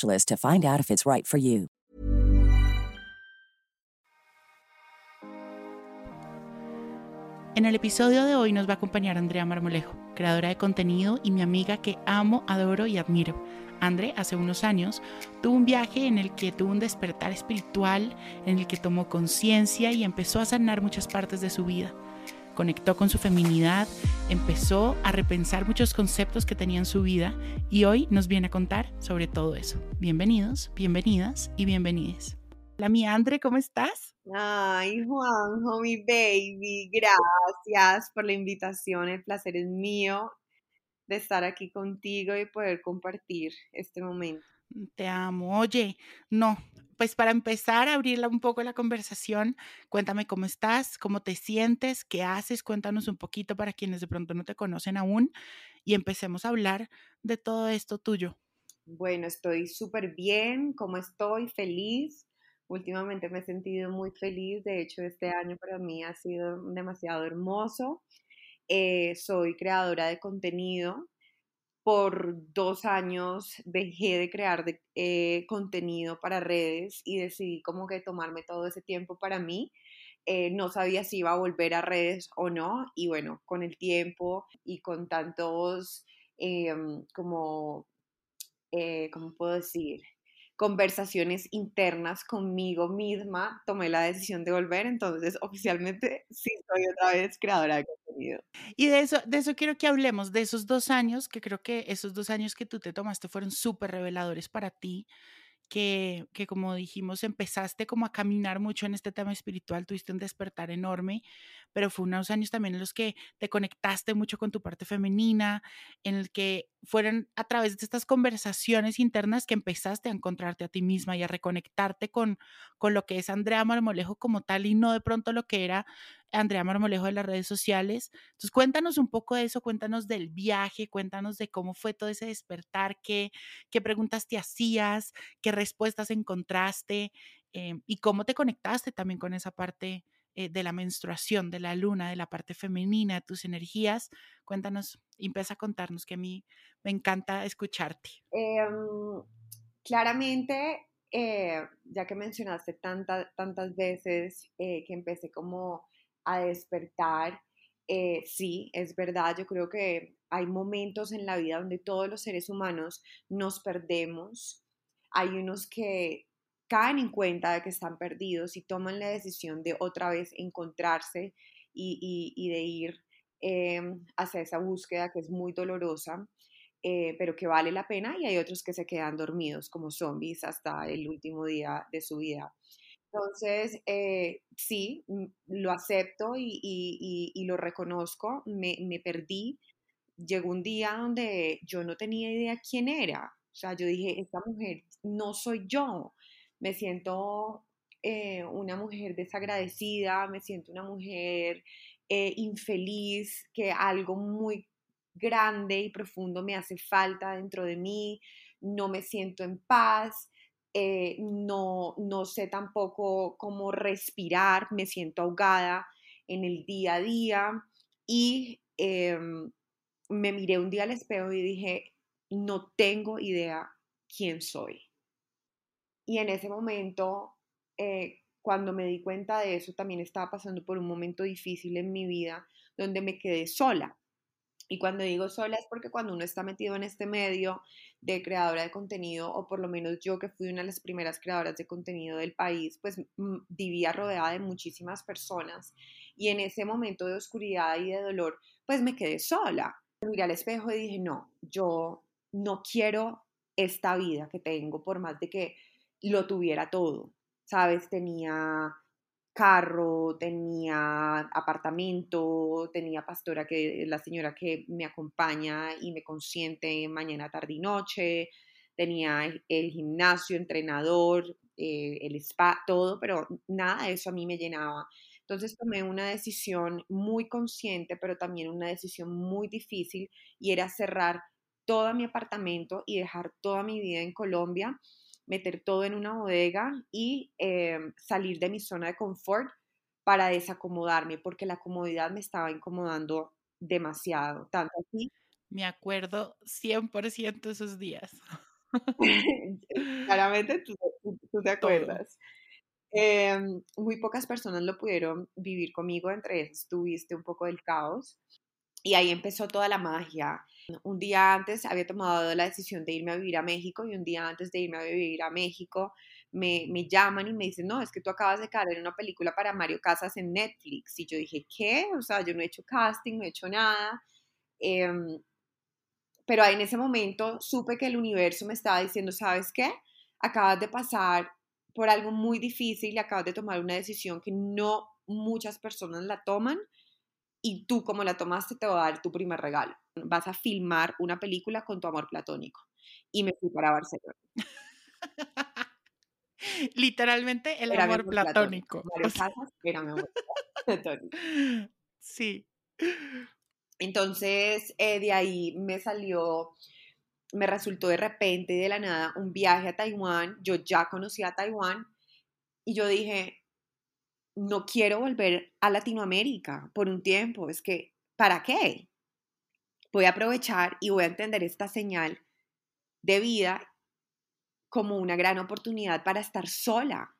to find out if it's right for you. En el episodio de hoy nos va a acompañar Andrea Marmolejo, creadora de contenido y mi amiga que amo, adoro y admiro. André hace unos años tuvo un viaje en el que tuvo un despertar espiritual, en el que tomó conciencia y empezó a sanar muchas partes de su vida. Conectó con su feminidad, empezó a repensar muchos conceptos que tenía en su vida y hoy nos viene a contar sobre todo eso. Bienvenidos, bienvenidas y bienvenides. Hola, mi Andre, ¿cómo estás? Ay, Juanjo, mi baby, gracias por la invitación. El placer es mío de estar aquí contigo y poder compartir este momento. Te amo. Oye, no, pues para empezar a abrirla un poco la conversación, cuéntame cómo estás, cómo te sientes, qué haces, cuéntanos un poquito para quienes de pronto no te conocen aún y empecemos a hablar de todo esto tuyo. Bueno, estoy súper bien, ¿cómo estoy? Feliz. Últimamente me he sentido muy feliz, de hecho este año para mí ha sido demasiado hermoso. Eh, soy creadora de contenido, por dos años dejé de crear eh, contenido para redes y decidí como que tomarme todo ese tiempo para mí. Eh, no sabía si iba a volver a redes o no y bueno, con el tiempo y con tantos em, como, eh, ¿cómo puedo decir? Conversaciones internas conmigo misma, tomé la decisión de volver, entonces oficialmente sí soy otra vez creadora de contenido. Y de eso, de eso quiero que hablemos, de esos dos años, que creo que esos dos años que tú te tomaste fueron súper reveladores para ti, que, como dijimos, empezaste como a caminar mucho en este tema espiritual, tuviste un despertar enorme, pero fue unos años también en los que te conectaste mucho con tu parte femenina, en el que fueron a través de estas conversaciones internas que empezaste a encontrarte a ti misma y a reconectarte con, con lo que es Andrea Marmolejo como tal y no de pronto lo que era Andrea Marmolejo de las redes sociales. Entonces cuéntanos un poco de eso, cuéntanos del viaje, cuéntanos de cómo fue todo ese despertar, qué, preguntas te hacías, qué respuestas encontraste eh, y cómo te conectaste también con esa parte eh, de la menstruación, de la luna, de la parte femenina, de tus energías. Cuéntanos, empieza a contarnos que a mí me encanta escucharte. Em, claramente, eh, ya que mencionaste tantas veces que empecé como a despertar. Eh, sí, es verdad, yo creo que hay momentos en la vida donde todos los seres humanos nos perdemos. Hay unos que caen en cuenta de que están perdidos y toman la decisión de otra vez encontrarse y, de ir em, hacia esa búsqueda que es muy dolorosa, eh, pero que vale la pena. Y hay otros que se quedan dormidos como zombies hasta el último día de su vida. Entonces, eh, sí, mm, lo acepto y, lo reconozco, me, perdí. Llegó un día donde yo no tenía idea quién era. O sea, yo dije, esta mujer no soy yo. Me siento eh, una mujer desagradecida, me siento una mujer eh, infeliz, que algo muy grande y profundo me hace falta dentro de mí, no me siento en paz. Eh, no, no sé tampoco cómo respirar, me siento ahogada en el día a día y em, me miré un día al espejo y dije, no tengo idea quién soy. Y en ese momento, eh, cuando me di cuenta de eso, también estaba pasando por un momento difícil en mi vida donde me quedé sola. Y cuando digo sola es porque cuando uno está metido en este medio de creadora de contenido, o por lo menos yo que fui una de las primeras creadoras de contenido del país, pues mm, vivía rodeada de muchísimas personas. Y en ese momento de oscuridad y de dolor, pues me quedé sola. Miré al espejo y dije, no, yo no quiero esta vida que tengo, por más de que lo tuviera todo. ¿Sabes? Tenía carro, tenía apartamento, tenía pastora que la señora que me acompaña y me consiente mañana, tarde y noche, tenía el gimnasio, entrenador, eh, el spa, todo, pero nada de eso a mí me llenaba. Entonces tomé una decisión muy consciente, pero también una decisión muy difícil y era cerrar todo mi apartamento y dejar toda mi vida en Colombia meter todo en una bodega y em, salir de mi zona de confort para desacomodarme, porque la comodidad me estaba incomodando demasiado, tanto así. Me acuerdo 100% esos días. Claramente tú, te acuerdas. Em, muy pocas personas lo pudieron vivir conmigo, entre ellos tuviste un poco del caos. Y ahí empezó toda la magia. Un día antes había tomado la decisión de irme a vivir a México y un día antes de irme a vivir a México me, me llaman y me dicen, no, es que tú acabas de caer en una película para Mario Casas en Netflix. Y yo dije, ¿qué? O sea, yo no he hecho casting, no he hecho nada. Em, pero en ese momento supe que el universo me estaba diciendo, ¿sabes qué? Acabas de pasar por algo muy difícil y acabas de tomar una decisión que no muchas personas la toman y tú como la tomaste te va a dar tu primer regalo. Vas a filmar una película con tu amor platónico. Y me fui para Barcelona. Literalmente el amor, platónico. era mi amor platónico. Sí. Entonces, eh, de ahí me salió, me resultó de repente, de la nada, un viaje a Taiwán. Yo ya conocía a Taiwán y yo dije, no quiero volver a Latinoamérica por un tiempo. Es que, ¿para qué? Voy a aprovechar y voy a entender esta señal de vida como una gran oportunidad para estar sola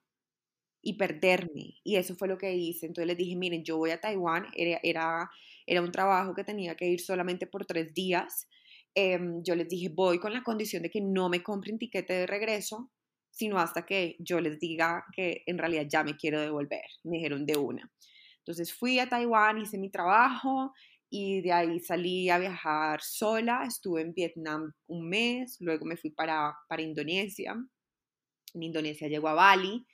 y perderme. Y eso fue lo que hice. Entonces les dije, miren, yo voy a Taiwán, era, era, era un trabajo que tenía que ir solamente por tres días. Em, yo les dije, voy con la condición de que no me compren tiquete de regreso, sino hasta que yo les diga que en realidad ya me quiero devolver. Me dijeron de una. Entonces fui a Taiwán, hice mi trabajo y de ahí salí a viajar sola. Estuve en Vietnam un mes, luego me fui para, para Indonesia. En Indonesia llego a Bali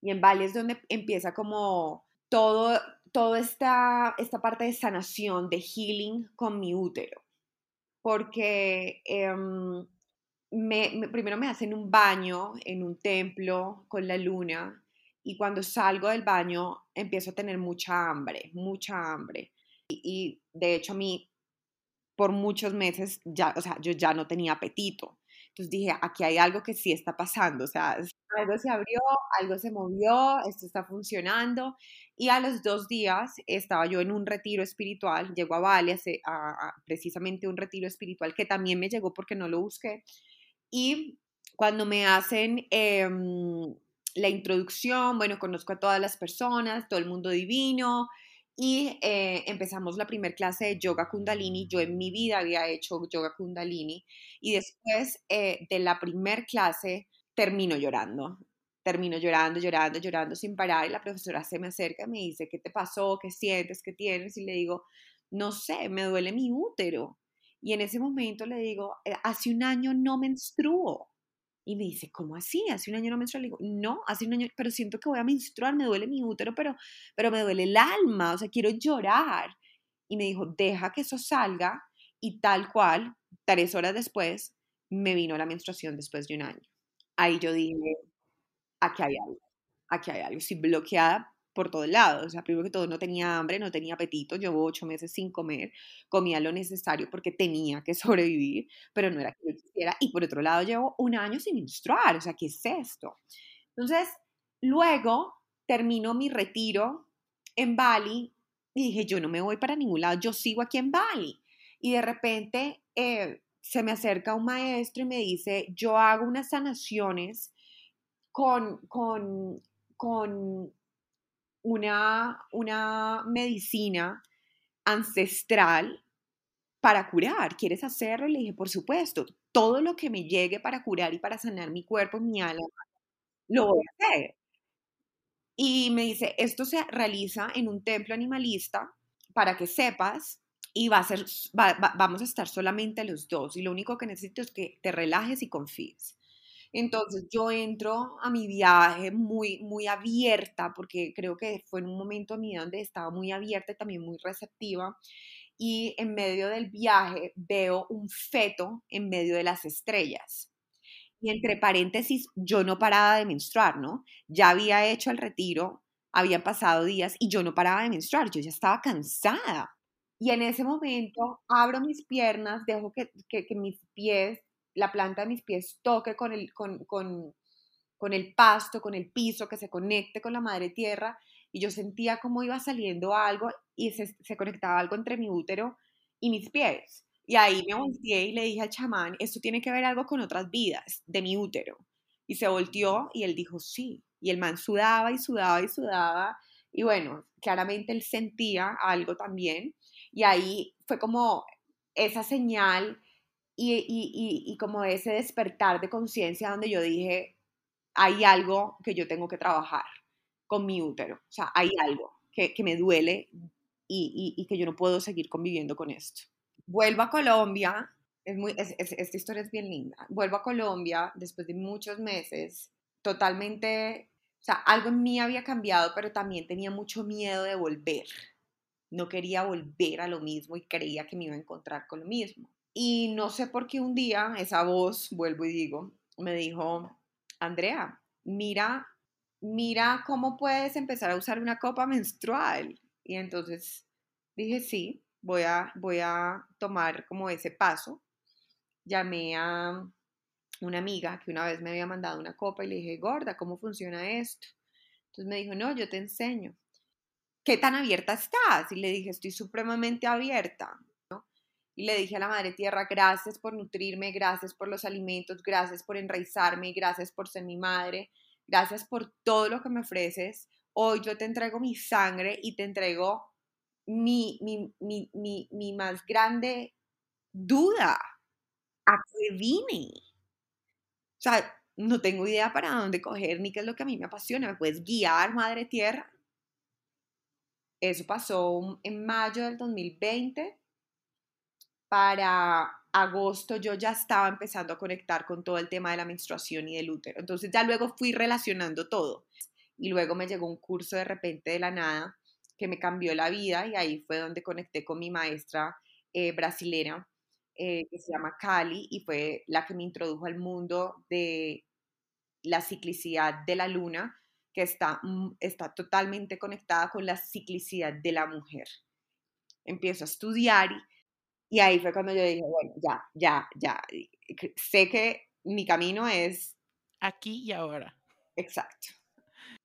y en Bali es donde empieza como todo, toda esta, esta parte de sanación, de healing con mi útero. Porque... Em, primero me hacen un baño en un templo con la luna y cuando salgo del baño empiezo a tener mucha hambre, mucha hambre. Y, de hecho a mí por muchos meses ya, o sea, yo ya no tenía apetito. Entonces dije, aquí hay algo que sí está pasando, o sea, algo se abrió, algo se movió, esto está funcionando. Y a los dos días estaba yo en un retiro espiritual, llego a Bali, a, precisamente un retiro espiritual que también me llegó porque no lo busqué, y cuando me hacen em, la introducción, bueno, conozco a todas las personas, todo el mundo divino, y eh, empezamos la primera clase de yoga kundalini. Yo en mi vida había hecho yoga kundalini y después eh, de la primera clase termino llorando. Termino llorando, llorando, llorando sin parar y la profesora se me acerca y me dice, ¿qué te pasó? ¿Qué sientes? ¿Qué tienes? Y le digo, no sé, me duele mi útero. Y en ese momento le digo, eh, hace un año no menstruo. Y me dice, ¿cómo así? Hace un año no menstruo. Le digo, no, hace un año, pero siento que voy a menstruar, me duele mi útero, pero, pero me duele el alma, o sea, quiero llorar. Y me dijo, deja que eso salga. Y tal cual, tres horas después, me vino la menstruación después de un año. Ahí yo dije, aquí hay algo, aquí hay algo. Estoy bloqueada por todos lados. O sea, primero que todo no tenía hambre, no tenía apetito, llevo ocho meses sin comer, comía lo necesario porque tenía que sobrevivir, pero no era que yo quisiera. Y por otro lado, llevo un año sin menstruar, o sea, ¿qué es esto? Entonces, luego termino mi retiro en Bali y dije, yo no me voy para ningún lado, yo sigo aquí en Bali. Y de repente eh, se me acerca un maestro y me dice, yo hago unas sanaciones con, con, con una, una medicina ancestral para curar, ¿quieres hacerlo? le dije, por supuesto, todo lo que me llegue para curar y para sanar mi cuerpo, mi alma, lo voy a hacer. Y me dice, esto se realiza en un templo animalista para que sepas y va a ser, vamos a estar solamente los dos y lo único que necesito es que te relajes y confíes. Entonces yo entro a mi viaje muy, muy abierta, porque creo que fue en un momento a mí donde estaba muy abierta y también muy receptiva. Y en medio del viaje veo un feto en medio de las estrellas. Y entre paréntesis, yo no paraba de menstruar, ¿no? Ya había hecho el retiro, habían pasado días y yo no paraba de menstruar, yo ya estaba cansada. Y en ese momento abro mis piernas, dejo que, que mis pies la planta de mis pies toque con el, con, con, con el pasto, con el piso, que se conecte con la madre tierra. Y yo sentía como iba saliendo algo y se, se conectaba algo entre mi útero y mis pies. Y ahí me volteé y le dije al chamán, esto tiene que ver algo con otras vidas de mi útero. Y se volteó y él dijo, sí. Y el man sudaba y sudaba y sudaba. Y bueno, claramente él sentía algo también. Y ahí fue como esa señal y, como ese despertar de conciencia donde yo dije, hay algo que yo tengo que trabajar con mi útero, o sea, hay algo que, me duele y, que yo no puedo seguir conviviendo con esto. Vuelvo a Colombia, es muy, esta historia es bien linda, vuelvo a Colombia después de muchos meses, totalmente, o sea, algo en mí había cambiado, pero también tenía mucho miedo de volver. No quería volver a lo mismo y creía que me iba a encontrar con lo mismo. Y no sé por qué un día esa voz, vuelvo y digo, me dijo, Andrea, mira, mira cómo puedes empezar a usar una copa menstrual. Y entonces dije, sí, voy a, voy a tomar como ese paso. Llamé a una amiga que una vez me había mandado una copa y le dije, gorda, ¿cómo funciona esto? Entonces me dijo, no, yo te enseño. ¿Qué tan abierta estás? Y le dije, estoy supremamente abierta y le dije a la Madre Tierra, gracias por nutrirme, gracias por los alimentos, gracias por enraizarme, gracias por ser mi madre, gracias por todo lo que me ofreces. Hoy yo te entrego mi sangre y te entrego mi, mi, mi, mi, mi más grande duda. ¿A qué vine? O sea, no tengo idea para dónde coger ni qué es lo que a mí me apasiona. ¿Me puedes guiar, Madre Tierra? Eso pasó en mayo del 2020 para agosto yo ya estaba empezando a conectar con todo el tema de la menstruación y del útero. Entonces ya luego fui relacionando todo. Y luego me llegó un curso de repente de la nada que me cambió la vida y ahí fue donde conecté con mi maestra eh, brasilera eh, que se llama Cali y fue la que me introdujo al mundo de la ciclicidad de la luna que está, mm, está totalmente conectada con la ciclicidad de la mujer. Empiezo a estudiar y y ahí fue cuando yo dije, bueno, ya, ya, ya. Sé que mi camino es... Aquí y ahora. Exacto.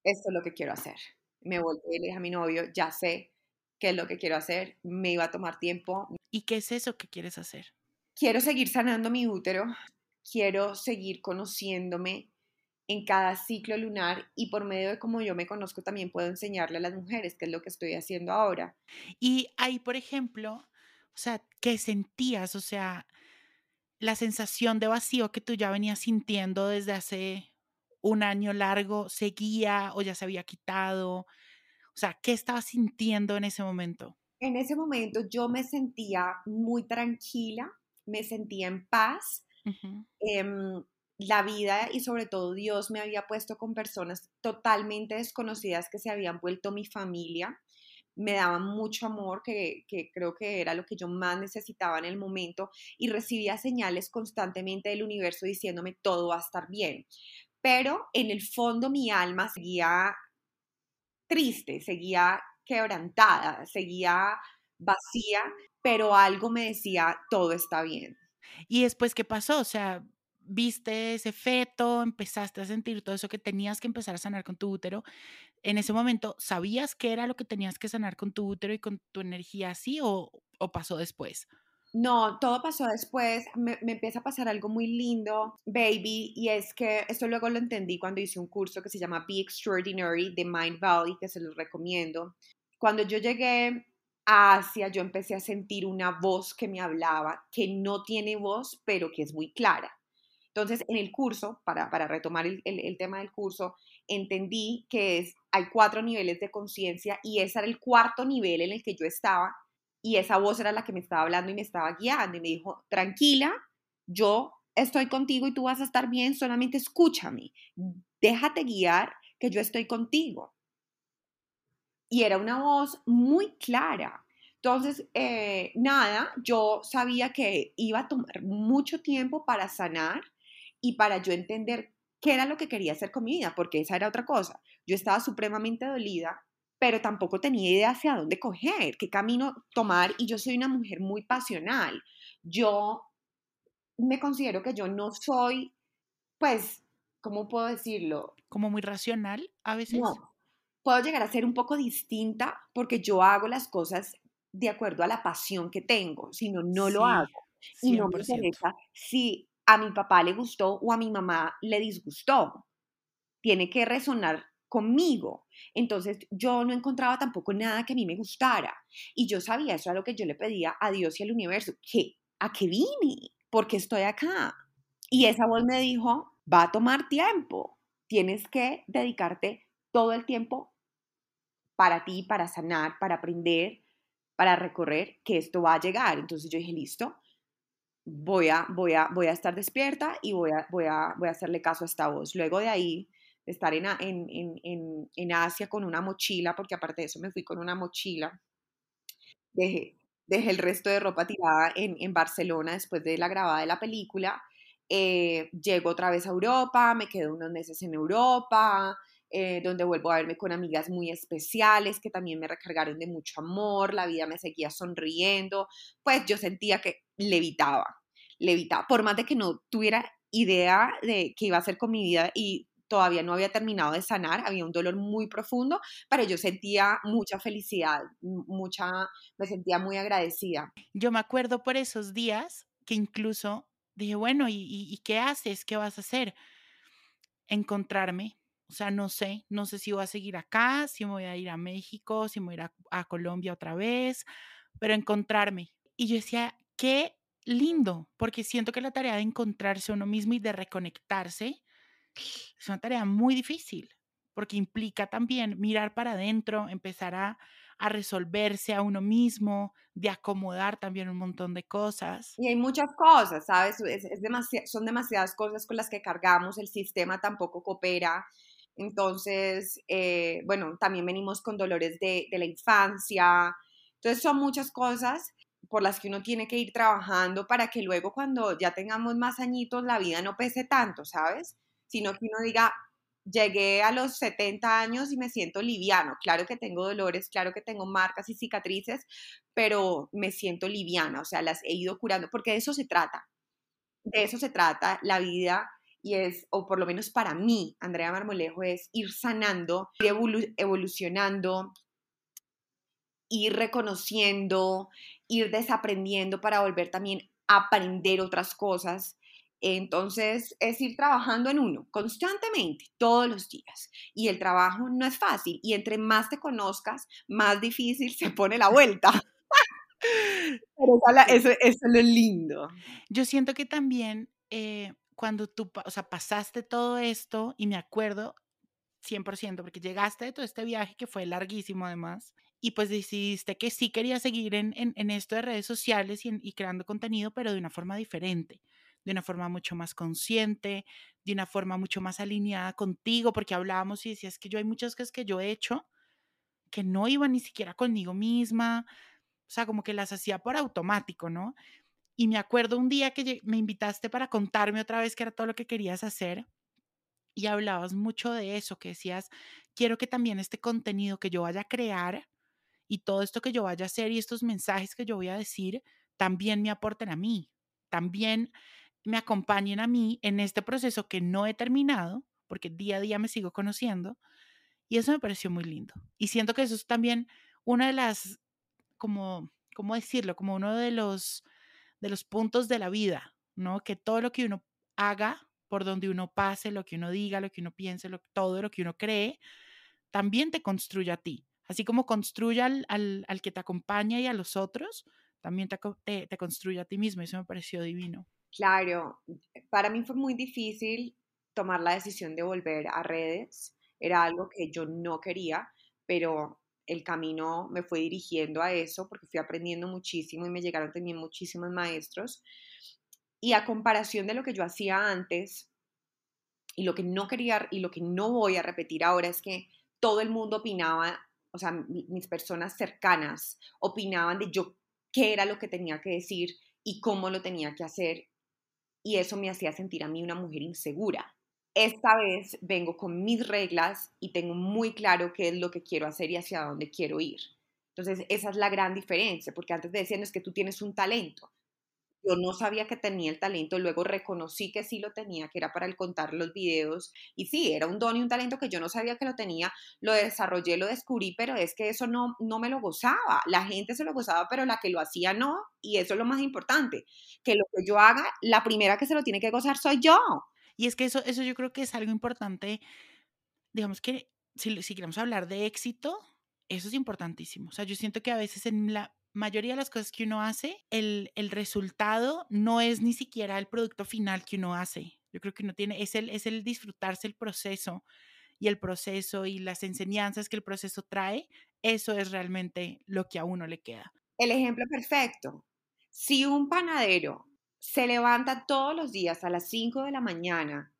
Esto es lo que quiero hacer. Me volví y le dije a mi novio, ya sé qué es lo que quiero hacer. Me iba a tomar tiempo. ¿Y qué es eso que quieres hacer? Quiero seguir sanando mi útero. Quiero seguir conociéndome en cada ciclo lunar y por medio de cómo yo me conozco también puedo enseñarle a las mujeres, qué es lo que estoy haciendo ahora. Y ahí, por ejemplo, o sea, ¿qué sentías? O sea, la sensación de vacío que tú ya venías sintiendo desde hace un año largo, ¿seguía o ya se había quitado? O sea, ¿qué estabas sintiendo en ese momento? En ese momento yo me sentía muy tranquila, me sentía en paz. Em, la vida y sobre todo Dios me había puesto con personas totalmente desconocidas que se habían vuelto mi familia me daban mucho amor, que, creo que era lo que yo más necesitaba en el momento, y recibía señales constantemente del universo diciéndome todo va a estar bien. Pero en el fondo mi alma seguía triste, seguía quebrantada, seguía vacía, pero algo me decía todo está bien. ¿Y después qué pasó? O sea, viste ese feto, empezaste a sentir todo eso que tenías que empezar a sanar con tu útero. En ese momento, ¿sabías qué era lo que tenías que sanar con tu útero y con tu energía así o, pasó después? No, todo pasó después. Me, me, empieza a pasar algo muy lindo, baby, y es que esto luego lo entendí cuando hice un curso que se llama Be Extraordinary de Mind Valley, que se los recomiendo. Cuando yo llegué hacia, yo empecé a sentir una voz que me hablaba, que no tiene voz, pero que es muy clara. Entonces, en el curso, para, retomar el, tema del curso, entendí que hay cuatro niveles de conciencia y ese era el cuarto nivel en el que yo estaba y esa voz era la que me estaba hablando y me estaba guiando y me dijo, tranquila, yo estoy contigo y tú vas a estar bien, solamente escúchame, déjate guiar que yo estoy contigo. Y era una voz muy clara. Entonces, eh, nada, yo sabía que iba a tomar mucho tiempo para sanar y para yo entender qué era lo que quería hacer con mi vida, porque esa era otra cosa. Yo estaba supremamente dolida, pero tampoco tenía idea hacia dónde coger, qué camino tomar, y yo soy una mujer muy pasional. Yo me considero que yo no soy, pues, ¿cómo puedo decirlo? Como muy racional a veces. No, puedo llegar a ser un poco distinta porque yo hago las cosas de acuerdo a la pasión que tengo, si no, no lo hago. Y no me interesa si a mi papá le gustó o a mi mamá le disgustó. Tiene que resonar conmigo. Entonces yo no encontraba tampoco nada que a mí me gustara. Y yo sabía, eso era lo que yo le pedía a Dios y al universo, que a qué vine, porque estoy acá. Y esa voz me dijo, va a tomar tiempo, tienes que dedicarte todo el tiempo para ti, para sanar, para aprender, para recorrer, que esto va a llegar. Entonces yo dije, listo, voy a, voy a, voy a estar despierta y voy a, voy, a, voy a hacerle caso a esta voz. Luego de ahí, estar en, en, en, en, Asia con una mochila, porque aparte de eso me fui con una mochila, dejé, dejé el resto de ropa tirada en, en Barcelona después de la grabada de la película. Eh, llego otra vez a Europa, me quedo unos meses en Europa, eh, donde vuelvo a verme con amigas muy especiales que también me recargaron de mucho amor, la vida me seguía sonriendo, pues yo sentía que levitaba, levitaba, por más de que no tuviera idea de qué iba a hacer con mi vida y todavía no había terminado de sanar, había un dolor muy profundo, pero yo sentía mucha felicidad, mucha, me sentía muy agradecida. Yo me acuerdo por esos días que incluso dije, bueno, ¿y, y qué haces? ¿Qué vas a hacer? Encontrarme. O sea, no sé, no sé si voy a seguir acá, si me voy a ir a México, si me voy a ir a, a Colombia otra vez, pero encontrarme. Y yo decía, qué lindo, porque siento que la tarea de encontrarse uno mismo y de reconectarse es una tarea muy difícil, porque implica también mirar para adentro, empezar a, resolverse a uno mismo, de acomodar también un montón de cosas. Y hay muchas cosas, ¿sabes? Es, son demasiadas cosas con las que cargamos, el sistema tampoco coopera. Entonces, eh, bueno, también venimos con dolores de, de la infancia. Entonces, son muchas cosas por las que uno tiene que ir trabajando para que luego cuando ya tengamos más añitos la vida no pese tanto, ¿sabes? sino que uno diga, llegué a los 70 años y me siento liviano. Claro que tengo dolores, claro que tengo marcas y cicatrices, pero me siento liviana, o sea, las he ido curando, porque de eso se trata. De eso se trata la vida y es, o por lo menos para mí, Andrea Marmolejo, es ir sanando, ir evolucionando, ir reconociendo, ir desaprendiendo para volver también a aprender otras cosas entonces, es ir trabajando en uno constantemente, todos los días. Y el trabajo no es fácil. Y entre más te conozcas, más difícil se pone la vuelta. Pero eso, es lo lindo. Yo siento que también eh, cuando tú, o sea, pasaste todo esto, y me acuerdo 100%, porque llegaste de todo este viaje que fue larguísimo además, y pues decidiste que sí querías seguir en, esto de redes sociales y, y creando contenido, pero de una forma diferente de una forma mucho más consciente, de una forma mucho más alineada contigo, porque hablábamos y decías que yo hay muchas cosas que yo he hecho que no iban ni siquiera conmigo misma, o sea, como que las hacía por automático, ¿no? Y me acuerdo un día que me invitaste para contarme otra vez que era todo lo que querías hacer y hablabas mucho de eso, que decías, quiero que también este contenido que yo vaya a crear y todo esto que yo vaya a hacer y estos mensajes que yo voy a decir también me aporten a mí, también me acompañen a mí en este proceso que no he terminado, porque día a día me sigo conociendo, y eso me pareció muy lindo. Y siento que eso es también una de las, como, ¿cómo decirlo? Como uno de los, de los puntos de la vida, ¿no? Que todo lo que uno haga, por donde uno pase, lo que uno diga, lo que uno piense, todo lo que uno cree, también te construye a ti. Así como construye al, al, al que te acompaña y a los otros, también te, te, te construye a ti mismo. Eso me pareció divino. Claro, para mí fue muy difícil tomar la decisión de volver a redes. Era algo que yo no quería, pero el camino me fue dirigiendo a eso porque fui aprendiendo muchísimo y me llegaron también muchísimos maestros. Y a comparación de lo que yo hacía antes y lo que no quería y lo que no voy a repetir ahora es que todo el mundo opinaba, o sea, mis personas cercanas opinaban de yo qué era lo que tenía que decir y cómo lo tenía que hacer. Y eso me hacía sentir a mí una mujer insegura. Esta vez vengo con mis reglas y tengo muy claro qué es lo que quiero hacer y hacia dónde quiero ir. Entonces, esa es la gran diferencia, porque antes decían es que tú tienes un talento. Yo no sabía que tenía el talento, luego reconocí que sí lo tenía, que era para el contar los videos. Y sí, era un don y un talento que yo no sabía que lo tenía, lo desarrollé, lo descubrí, pero es que eso no, no me lo gozaba. La gente se lo gozaba, pero la que lo hacía no. Y eso es lo más importante, que lo que yo haga, la primera que se lo tiene que gozar soy yo. Y es que eso, eso yo creo que es algo importante, digamos que si, si queremos hablar de éxito, eso es importantísimo. O sea, yo siento que a veces en la mayoría de las cosas que uno hace, el, el, resultado no es ni siquiera el producto final que uno hace. Yo creo que uno tiene, es el, es el disfrutarse el proceso y el proceso y las enseñanzas que el proceso trae, eso es realmente lo que a uno le queda. El ejemplo perfecto. Si un panadero se levanta todos los días a las 5 de la mañana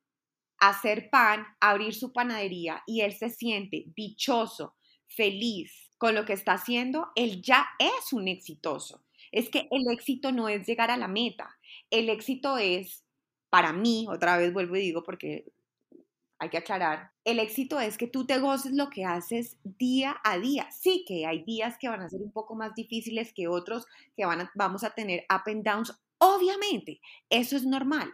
a hacer pan, a abrir su panadería y él se siente dichoso, feliz con lo que está haciendo, él ya es un exitoso. Es que el éxito no es llegar a la meta, el éxito es, para mí, otra vez vuelvo y digo porque hay que aclarar, el éxito es que tú te goces lo que haces día a día. Sí que hay días que van a ser un poco más difíciles que otros, que van vamos a tener up and downs, Obviamente, eso es normal,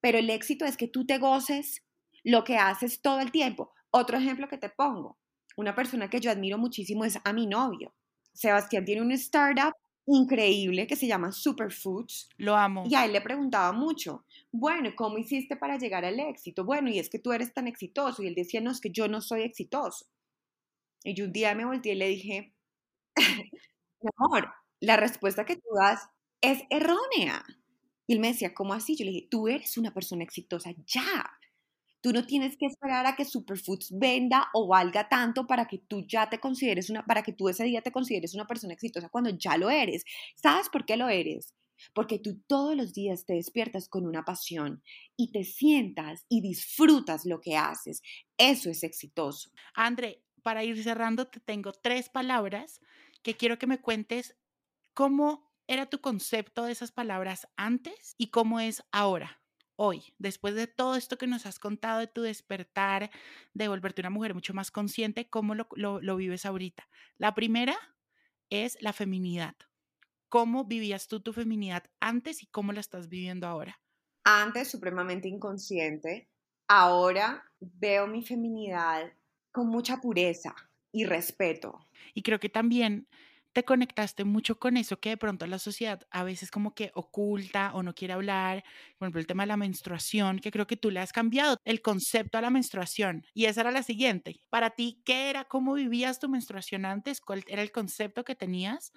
pero el éxito es que tú te goces lo que haces todo el tiempo. Otro ejemplo que te pongo, una persona que yo admiro muchísimo es a mi novio. Sebastián tiene un startup increíble que se llama Superfoods. Lo amo. Y a él le preguntaba mucho, bueno, ¿cómo hiciste para llegar al éxito? Bueno, y es que tú eres tan exitoso. Y él decía, no, es que yo no soy exitoso. Y yo un día me volteé y le dije, mi amor, la respuesta que tú das es errónea. Y él me decía, ¿cómo así? Yo le dije, tú eres una persona exitosa, ya. Tú no tienes que esperar a que Superfoods venda o valga tanto para que tú ya te consideres una, para que tú ese día te consideres una persona exitosa cuando ya lo eres. ¿Sabes por qué lo eres? Porque tú todos los días te despiertas con una pasión y te sientas y disfrutas lo que haces. Eso es exitoso. André, para ir cerrando, te tengo tres palabras que quiero que me cuentes cómo era tu concepto de esas palabras antes y cómo es ahora, hoy, después de todo esto que nos has contado de tu despertar, de volverte una mujer mucho más consciente, cómo lo, lo, vives ahorita? La primera es la feminidad. ¿Cómo vivías tú tu feminidad antes y cómo la estás viviendo ahora? Antes supremamente inconsciente, ahora veo mi feminidad con mucha pureza y respeto. Y creo que también te conectaste mucho con eso que de pronto la sociedad a veces como que oculta o no quiere hablar, por ejemplo el tema de la menstruación, que creo que tú le has cambiado el concepto a la menstruación y esa era la siguiente. Para ti, ¿qué era? ¿Cómo vivías tu menstruación antes? ¿Cuál era el concepto que tenías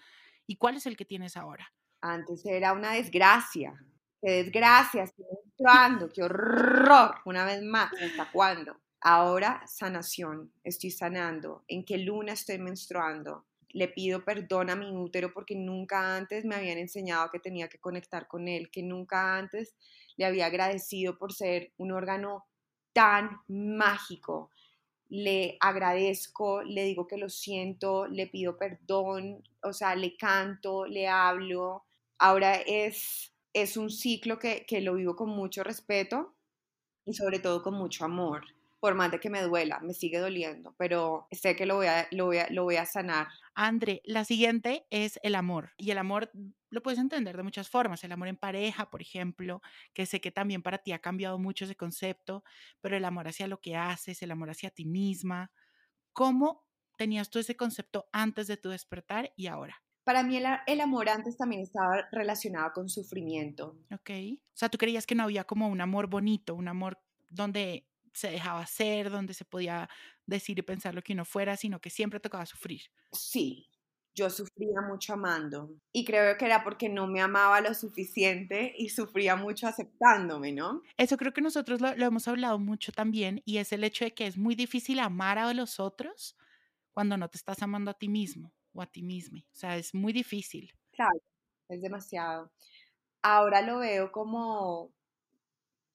y cuál es el que tienes ahora? Antes era una desgracia. Qué desgracia, estoy menstruando, qué horror. Una vez más, ¿hasta cuándo? Ahora sanación, estoy sanando. ¿En qué luna estoy menstruando? Le pido perdón a mi útero porque nunca antes me habían enseñado que tenía que conectar con él, que nunca antes le había agradecido por ser un órgano tan mágico. Le agradezco, le digo que lo siento, le pido perdón, o sea, le canto, le hablo. Ahora es, es un ciclo que, que lo vivo con mucho respeto y sobre todo con mucho amor por más de que me duela, me sigue doliendo, pero sé que lo voy a, lo voy a, lo voy a sanar. André, la siguiente es el amor. Y el amor lo puedes entender de muchas formas. El amor en pareja, por ejemplo, que sé que también para ti ha cambiado mucho ese concepto, pero el amor hacia lo que haces, el amor hacia ti misma. ¿Cómo tenías tú ese concepto antes de tu despertar y ahora? Para mí el, el, amor antes también estaba relacionado con sufrimiento. Ok. O sea, tú creías que no había como un amor bonito, un amor donde se dejaba hacer, donde se podía decir y pensar lo que uno fuera, sino que siempre tocaba sufrir. Sí, yo sufría mucho amando y creo que era porque no me amaba lo suficiente y sufría mucho aceptándome, ¿no? Eso creo que nosotros lo, lo, hemos hablado mucho también y es el hecho de que es muy difícil amar a los otros cuando no te estás amando a ti mismo o a ti misma. O sea, es muy difícil. Claro, es demasiado. Ahora lo veo como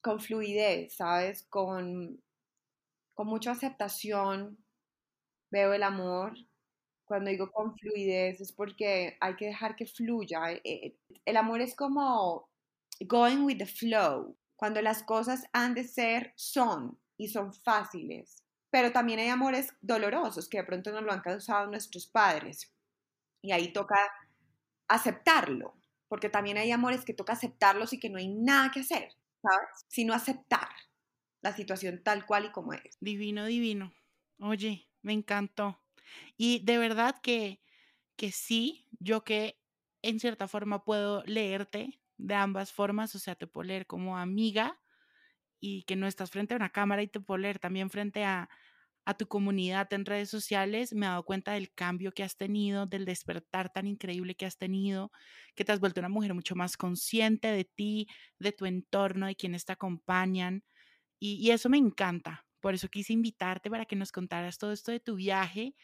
con fluidez, ¿sabes? Con, con mucha aceptación veo el amor. Cuando digo con fluidez es porque hay que dejar que fluya. Eh, eh, el amor es como going with the flow. Cuando las cosas han de ser, son y son fáciles. Pero también hay amores dolorosos que de pronto nos lo han causado nuestros padres. Y ahí toca aceptarlo, porque también hay amores que toca aceptarlos y que no hay nada que hacer. Sino aceptar la situación tal cual y como es. Divino, divino. Oye, me encantó. Y de verdad que, que sí, yo que en cierta forma puedo leerte de ambas formas, o sea, te puedo leer como amiga y que no estás frente a una cámara y te puedo leer también frente a, a tu comunidad en redes sociales, me he dado cuenta del cambio que has tenido, del despertar tan increíble que has tenido, que te has vuelto una mujer mucho más consciente de ti, de tu entorno, de quienes te acompañan. Y, eso me encanta. Por eso quise invitarte para que nos contaras todo esto de tu viaje,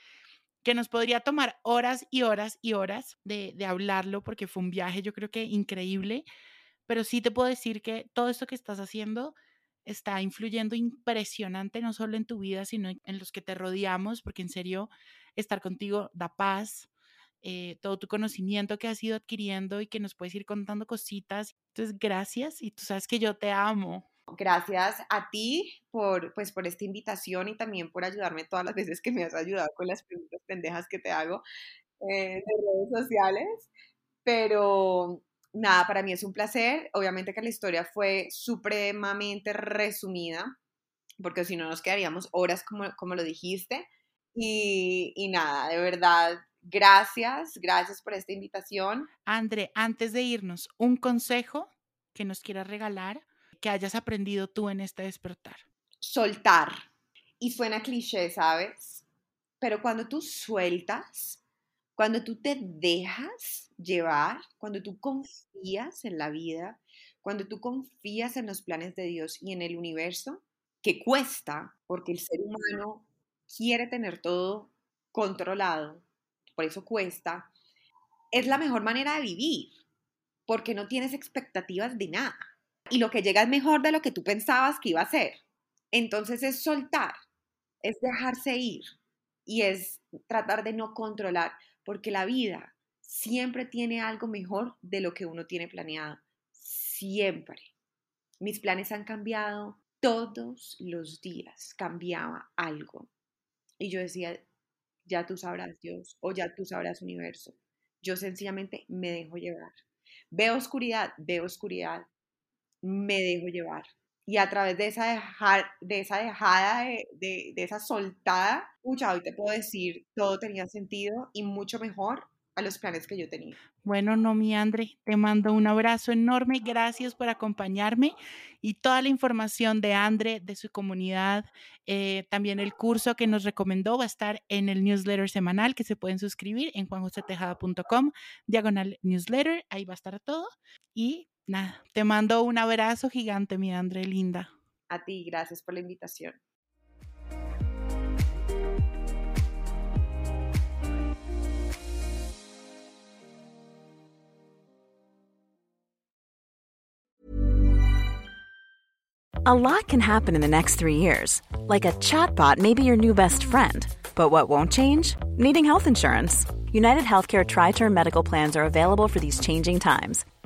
que nos podría tomar horas y horas y horas de, de hablarlo, porque fue un viaje yo creo que increíble. Pero sí te puedo decir que todo esto que estás haciendo está influyendo impresionante, no solo en tu vida, sino en los que te rodeamos, porque en serio, estar contigo da paz, eh, todo tu conocimiento que has ido adquiriendo y que nos puedes ir contando cositas. Entonces, gracias y tú sabes que yo te amo. Gracias a ti por, pues, por esta invitación y también por ayudarme todas las veces que me has ayudado con las preguntas pendejas que te hago eh, en redes sociales. Pero nada, para mí es un placer. Obviamente que la historia fue supremamente resumida, porque si no nos quedaríamos horas como, como lo dijiste. Y, y nada, de verdad, gracias, gracias por esta invitación. André, antes de irnos, un consejo que nos quieras regalar, que hayas aprendido tú en este despertar. Soltar. Y suena cliché, ¿sabes? Pero cuando tú sueltas, cuando tú te dejas llevar, cuando tú confías en la vida, cuando tú confías en los planes de Dios y en el universo, que cuesta, porque el ser humano quiere tener todo controlado, por eso cuesta, es la mejor manera de vivir, porque no tienes expectativas de nada. Y lo que llega es mejor de lo que tú pensabas que iba a ser. Entonces es soltar, es dejarse ir y es tratar de no controlar porque la vida siempre tiene algo mejor de lo que uno tiene planeado. Siempre. Mis planes han cambiado todos los días, cambiaba algo. Y yo decía, ya tú sabrás Dios o ya tú sabrás universo. Yo sencillamente me dejo llevar. Veo oscuridad, veo oscuridad, me dejo llevar y a través de esa, dejar, de esa dejada, de, esa soltada, pucha, hoy te puedo decir, todo tenía sentido y mucho mejor a los planes que yo tenía. Bueno, no, mi Andre, te mando un abrazo enorme. Gracias por acompañarme y toda la información de Andre, de su comunidad, eh, también el curso que nos recomendó va a estar en el newsletter semanal que se pueden suscribir en juanjosetejada.com, diagonal newsletter, ahí va a estar todo. Y nada, te mando un abrazo gigante, mi Andre linda. A ti, gracias por la invitación. A lot can happen in the next three years. Like a chatbot may be your new best friend. But what won't change? Needing health insurance. United Healthcare Tri Term Medical Plans are available for these changing times